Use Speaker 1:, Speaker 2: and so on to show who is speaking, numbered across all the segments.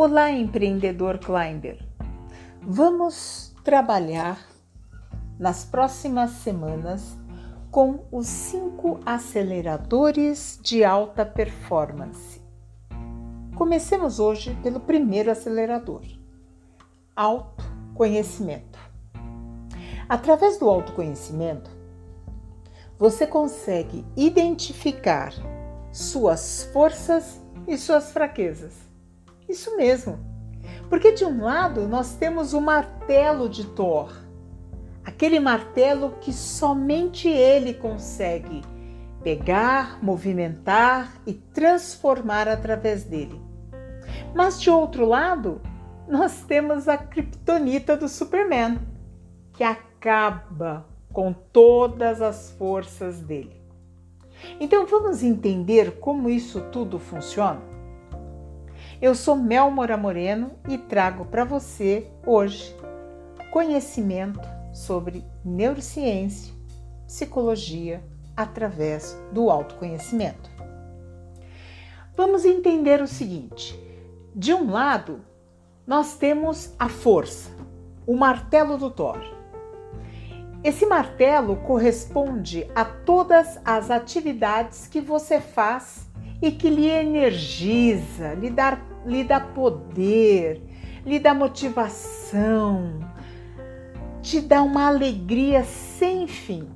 Speaker 1: Olá, empreendedor Climber. Vamos trabalhar nas próximas semanas com os cinco aceleradores de alta performance. Comecemos hoje pelo primeiro acelerador: autoconhecimento. Através do autoconhecimento, você consegue identificar suas forças e suas fraquezas isso mesmo. Porque de um lado nós temos o martelo de Thor, aquele martelo que somente ele consegue pegar, movimentar e transformar através dele. Mas de outro lado, nós temos a kriptonita do Superman, que acaba com todas as forças dele. Então vamos entender como isso tudo funciona? Eu sou Mel Mora Moreno e trago para você hoje conhecimento sobre neurociência, psicologia através do autoconhecimento. Vamos entender o seguinte: de um lado, nós temos a força, o martelo do Thor. Esse martelo corresponde a todas as atividades que você faz e que lhe energiza, lhe dá lhe dá poder, lhe dá motivação, te dá uma alegria sem fim.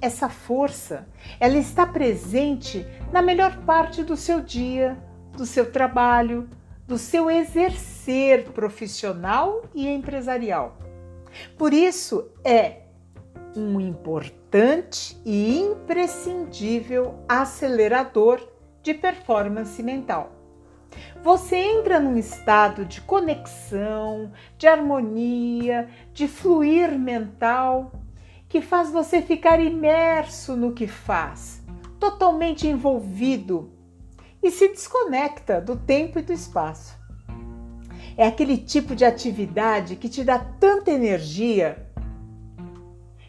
Speaker 1: Essa força, ela está presente na melhor parte do seu dia, do seu trabalho, do seu exercer profissional e empresarial. Por isso é um importante e imprescindível acelerador de performance mental. Você entra num estado de conexão, de harmonia, de fluir mental, que faz você ficar imerso no que faz, totalmente envolvido e se desconecta do tempo e do espaço. É aquele tipo de atividade que te dá tanta energia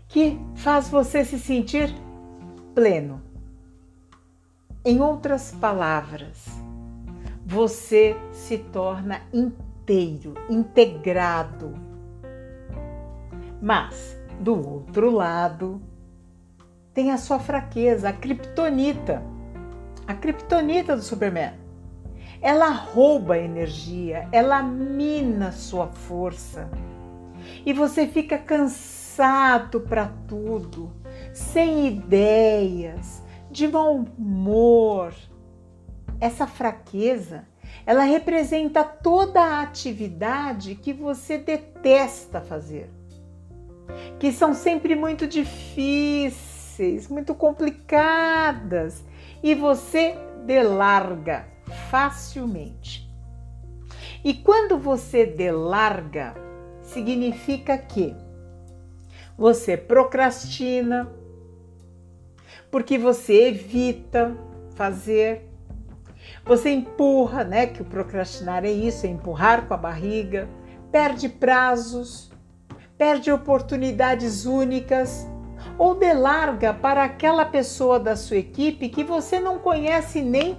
Speaker 1: que faz você se sentir pleno. Em outras palavras, você se torna inteiro, integrado. Mas, do outro lado, tem a sua fraqueza, a kriptonita. A kriptonita do Superman. Ela rouba energia, ela mina sua força. E você fica cansado para tudo, sem ideias, de mau humor, essa fraqueza, ela representa toda a atividade que você detesta fazer, que são sempre muito difíceis, muito complicadas e você delarga facilmente. E quando você delarga, significa que você procrastina, porque você evita fazer você empurra, né? Que o procrastinar é isso, é empurrar com a barriga, perde prazos, perde oportunidades únicas ou delarga para aquela pessoa da sua equipe que você não conhece nem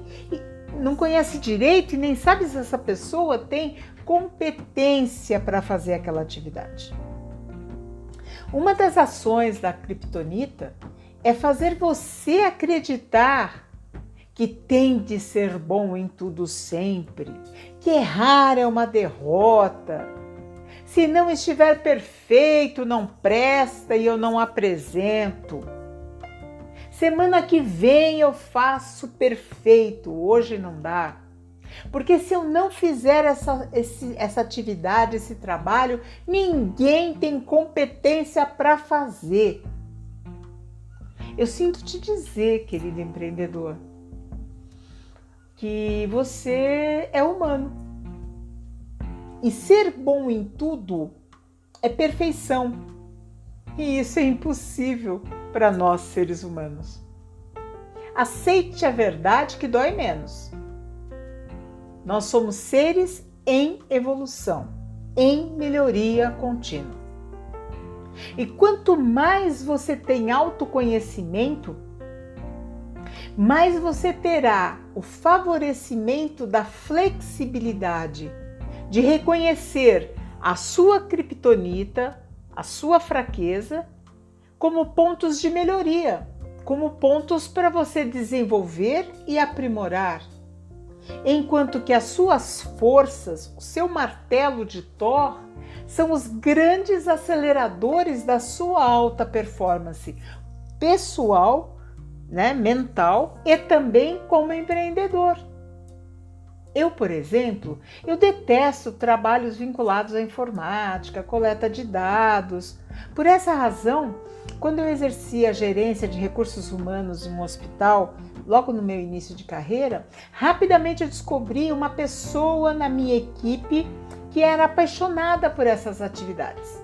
Speaker 1: não conhece direito e nem sabe se essa pessoa tem competência para fazer aquela atividade. Uma das ações da kriptonita é fazer você acreditar que tem de ser bom em tudo sempre, que errar é uma derrota. Se não estiver perfeito, não presta e eu não apresento. Semana que vem eu faço perfeito, hoje não dá. Porque se eu não fizer essa, esse, essa atividade, esse trabalho, ninguém tem competência para fazer. Eu sinto te dizer, querido empreendedor, que você é humano. E ser bom em tudo é perfeição. E isso é impossível para nós seres humanos. Aceite a verdade que dói menos. Nós somos seres em evolução, em melhoria contínua. E quanto mais você tem autoconhecimento, mais você terá o favorecimento da flexibilidade, de reconhecer a sua criptonita, a sua fraqueza, como pontos de melhoria, como pontos para você desenvolver e aprimorar. Enquanto que as suas forças, o seu martelo de Thor, são os grandes aceleradores da sua alta performance pessoal, né, mental e também como empreendedor. Eu, por exemplo, eu detesto trabalhos vinculados à informática, coleta de dados. Por essa razão, quando eu exercia a gerência de recursos humanos em um hospital, logo no meu início de carreira, rapidamente eu descobri uma pessoa na minha equipe que era apaixonada por essas atividades.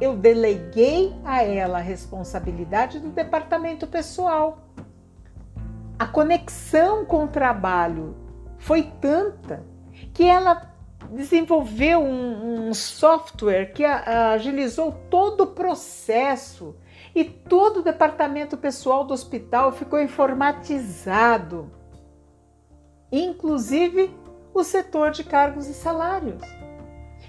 Speaker 1: Eu deleguei a ela a responsabilidade do departamento pessoal. A conexão com o trabalho foi tanta que ela desenvolveu um, um software que agilizou todo o processo e todo o departamento pessoal do hospital ficou informatizado, inclusive o setor de cargos e salários.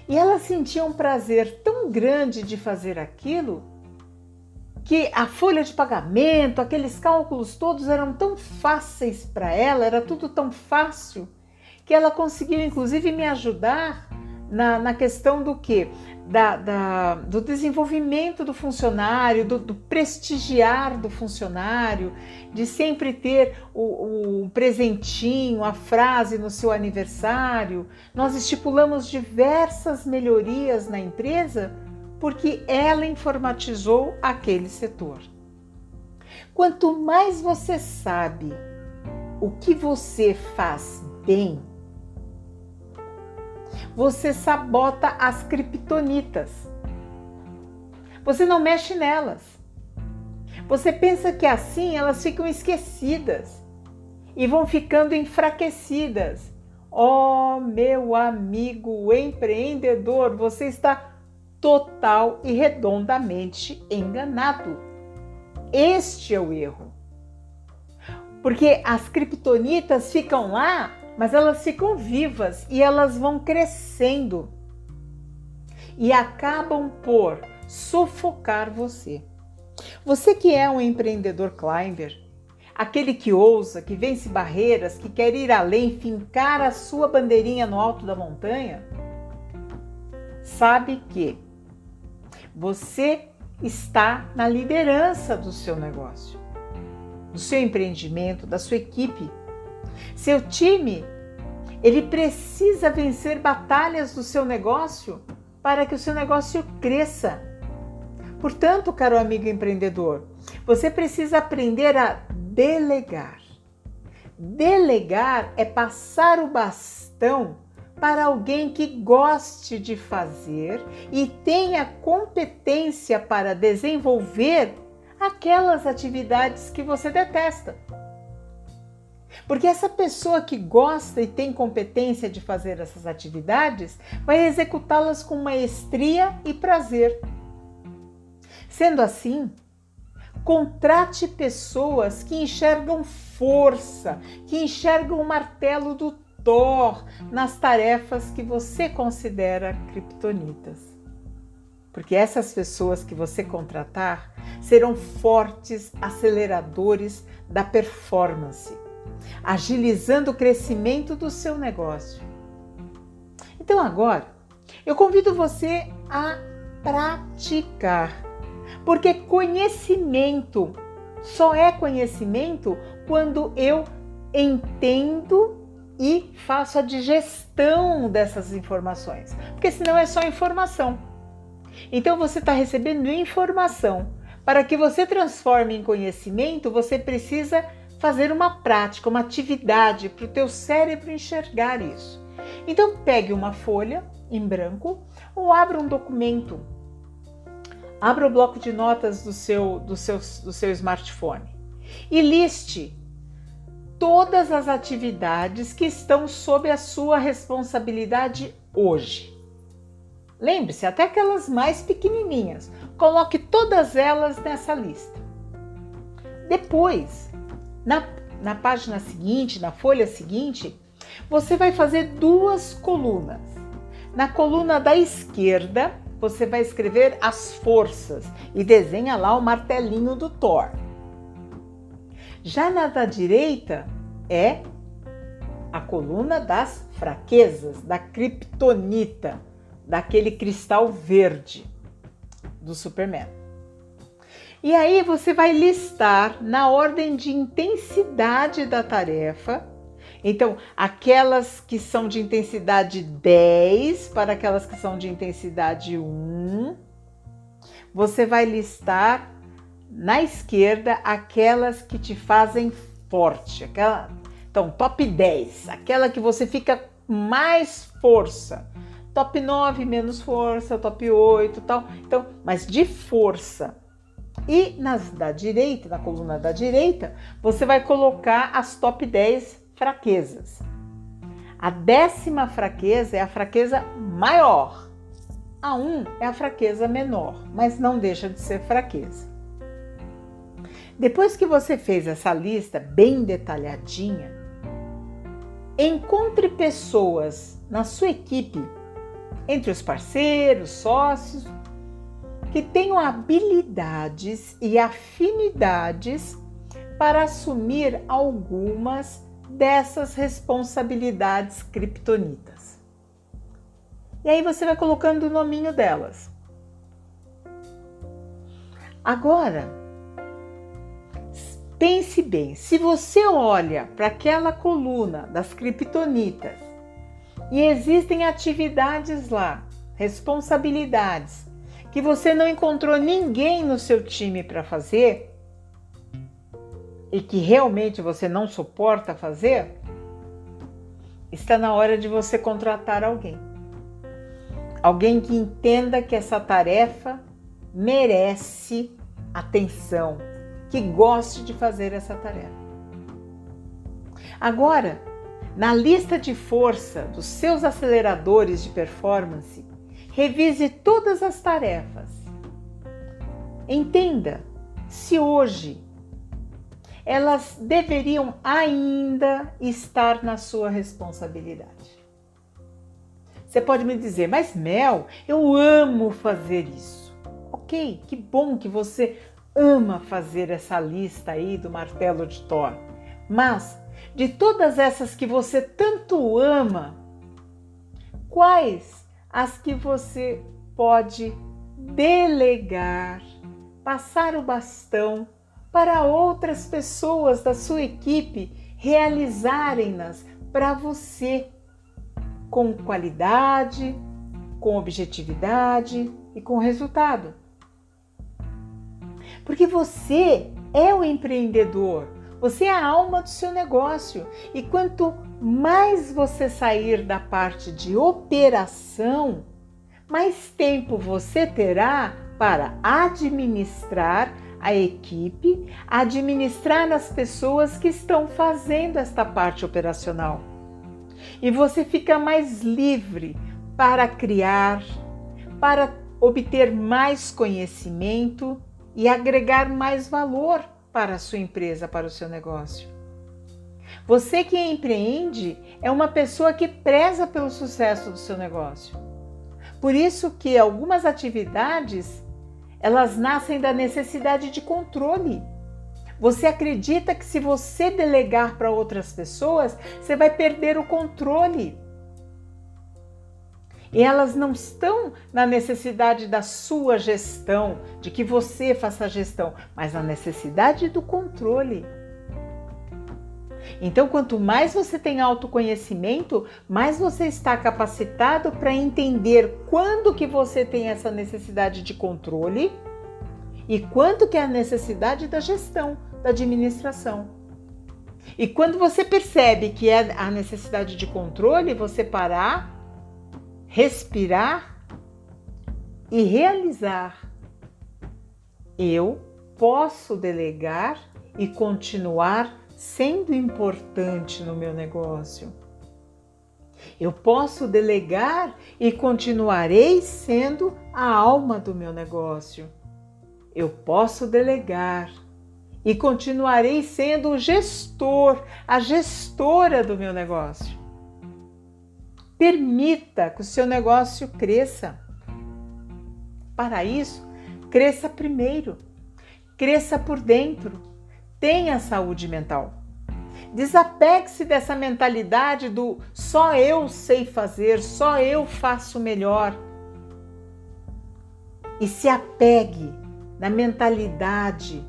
Speaker 1: E ela sentia um prazer tão grande de fazer aquilo que a folha de pagamento, aqueles cálculos todos eram tão fáceis para ela, era tudo tão fácil, que ela conseguiu inclusive me ajudar na, na questão do que? Da, da, do desenvolvimento do funcionário, do, do, prestigiar do funcionário, de sempre ter o, o presentinho, a frase no seu aniversário. Nós estipulamos diversas melhorias na empresa porque ela informatizou aquele setor. Quanto mais você sabe o que você faz bem, você sabota as criptonitas. Você não mexe nelas. Você pensa que assim elas ficam esquecidas e vão ficando enfraquecidas. Oh, meu amigo empreendedor, você está total e redondamente enganado. Este é o erro. Porque as criptonitas ficam lá, mas elas ficam vivas e elas vão crescendo e acabam por sufocar você. Você que é um empreendedor climber, aquele que ousa, que vence barreiras, que quer ir além, fincar a sua bandeirinha no alto da montanha, sabe que você está na liderança do seu negócio, do seu empreendimento, da sua equipe. Seu time, ele precisa vencer batalhas do seu negócio para que o seu negócio cresça. Portanto, caro amigo empreendedor, você precisa aprender a delegar. Delegar é passar o bastão para alguém que goste de fazer e tenha competência para desenvolver aquelas atividades que você detesta. Porque essa pessoa que gosta e tem competência de fazer essas atividades vai executá-las com maestria e prazer. Sendo assim, contrate pessoas que enxergam força, que enxergam o martelo do Thor nas tarefas que você considera criptonitas. Porque essas pessoas que você contratar serão fortes aceleradores da performance, agilizando o crescimento do seu negócio. Então agora, eu convido você a praticar, porque conhecimento só é conhecimento quando eu entendo e faço a digestão dessas informações, porque senão é só informação. Então você está recebendo informação. Para que você transforme em conhecimento, você precisa fazer uma prática, uma atividade para o teu cérebro enxergar isso. Então pegue uma folha em branco ou abra um documento. Abra o bloco de notas do seu, do seu, do seu smartphone e liste todas as atividades que estão sob a sua responsabilidade hoje. Lembre-se, até aquelas mais pequenininhas, coloque todas elas nessa lista. Depois, na, na página seguinte, na folha seguinte, você vai fazer duas colunas. Na coluna da esquerda, você vai escrever as forças e desenha lá o martelinho do Thor. Já na da direita é a coluna das fraquezas, da kryptonita, daquele cristal verde do Superman. E aí você vai listar na ordem de intensidade da tarefa. Então, aquelas que são de intensidade 10 para aquelas que são de intensidade 1, você vai listar na esquerda aquelas que te fazem forte, aquela então, top 10, aquela que você fica mais força. Top 9 menos força, top 8, tal. Então, mas de força. E nas da direita, na coluna da direita, você vai colocar as top 10 fraquezas. A décima fraqueza é a fraqueza maior. A 1 é a fraqueza menor, mas não deixa de ser fraqueza. Depois que você fez essa lista bem detalhadinha, Encontre pessoas na sua equipe, entre os parceiros, sócios, que tenham habilidades e afinidades para assumir algumas dessas responsabilidades criptonitas. E aí você vai colocando o nominho delas. Agora, Pense bem, se você olha para aquela coluna das criptonitas e existem atividades lá, responsabilidades, que você não encontrou ninguém no seu time para fazer e que realmente você não suporta fazer, está na hora de você contratar alguém. Alguém que entenda que essa tarefa merece atenção, que goste de fazer essa tarefa. Agora, na lista de força dos seus aceleradores de performance, revise todas as tarefas. Entenda se hoje elas deveriam ainda estar na sua responsabilidade. Você pode me dizer, mas Mel, eu amo fazer isso. Ok, que bom que você ama fazer essa lista aí do martelo de Thor. Mas de todas essas que você tanto ama, quais as que você pode delegar, passar o bastão para outras pessoas da sua equipe realizarem-nas para você com qualidade, com objetividade e com resultado? Porque você é o empreendedor, você é a alma do seu negócio. E quanto mais você sair da parte de operação, mais tempo você terá para administrar a equipe, administrar as pessoas que estão fazendo esta parte operacional. E você fica mais livre para criar, para obter mais conhecimento e agregar mais valor para a sua empresa, para o seu negócio. Você que empreende é uma pessoa que preza pelo sucesso do seu negócio. Por isso que algumas atividades elas nascem da necessidade de controle. Você acredita que se você delegar para outras pessoas, você vai perder o controle. E elas não estão na necessidade da sua gestão, de que você faça a gestão, mas na necessidade do controle. Então, quanto mais você tem autoconhecimento, mais você está capacitado para entender quando que você tem essa necessidade de controle e quanto que é a necessidade da gestão, da administração. E quando você percebe que é a necessidade de controle, você parar respirar e realizar. Eu posso delegar e continuar sendo importante no meu negócio. Eu posso delegar e continuarei sendo a alma do meu negócio. Eu posso delegar e continuarei sendo o gestor, a gestora do meu negócio. Permita que o seu negócio cresça. Para isso, cresça primeiro. Cresça por dentro. Tenha saúde mental. Desapegue-se dessa mentalidade do só eu sei fazer, só eu faço melhor. E se apegue na mentalidade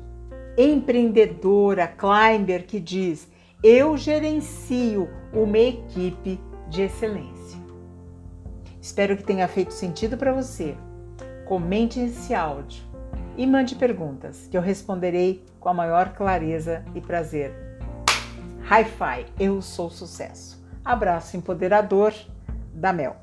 Speaker 1: empreendedora climber que diz: eu gerencio uma equipe de excelência. Espero que tenha feito sentido para você. Comente esse áudio e mande perguntas que eu responderei com a maior clareza e prazer. Hi-Fi, eu sou sucesso. Abraço empoderador da Mel.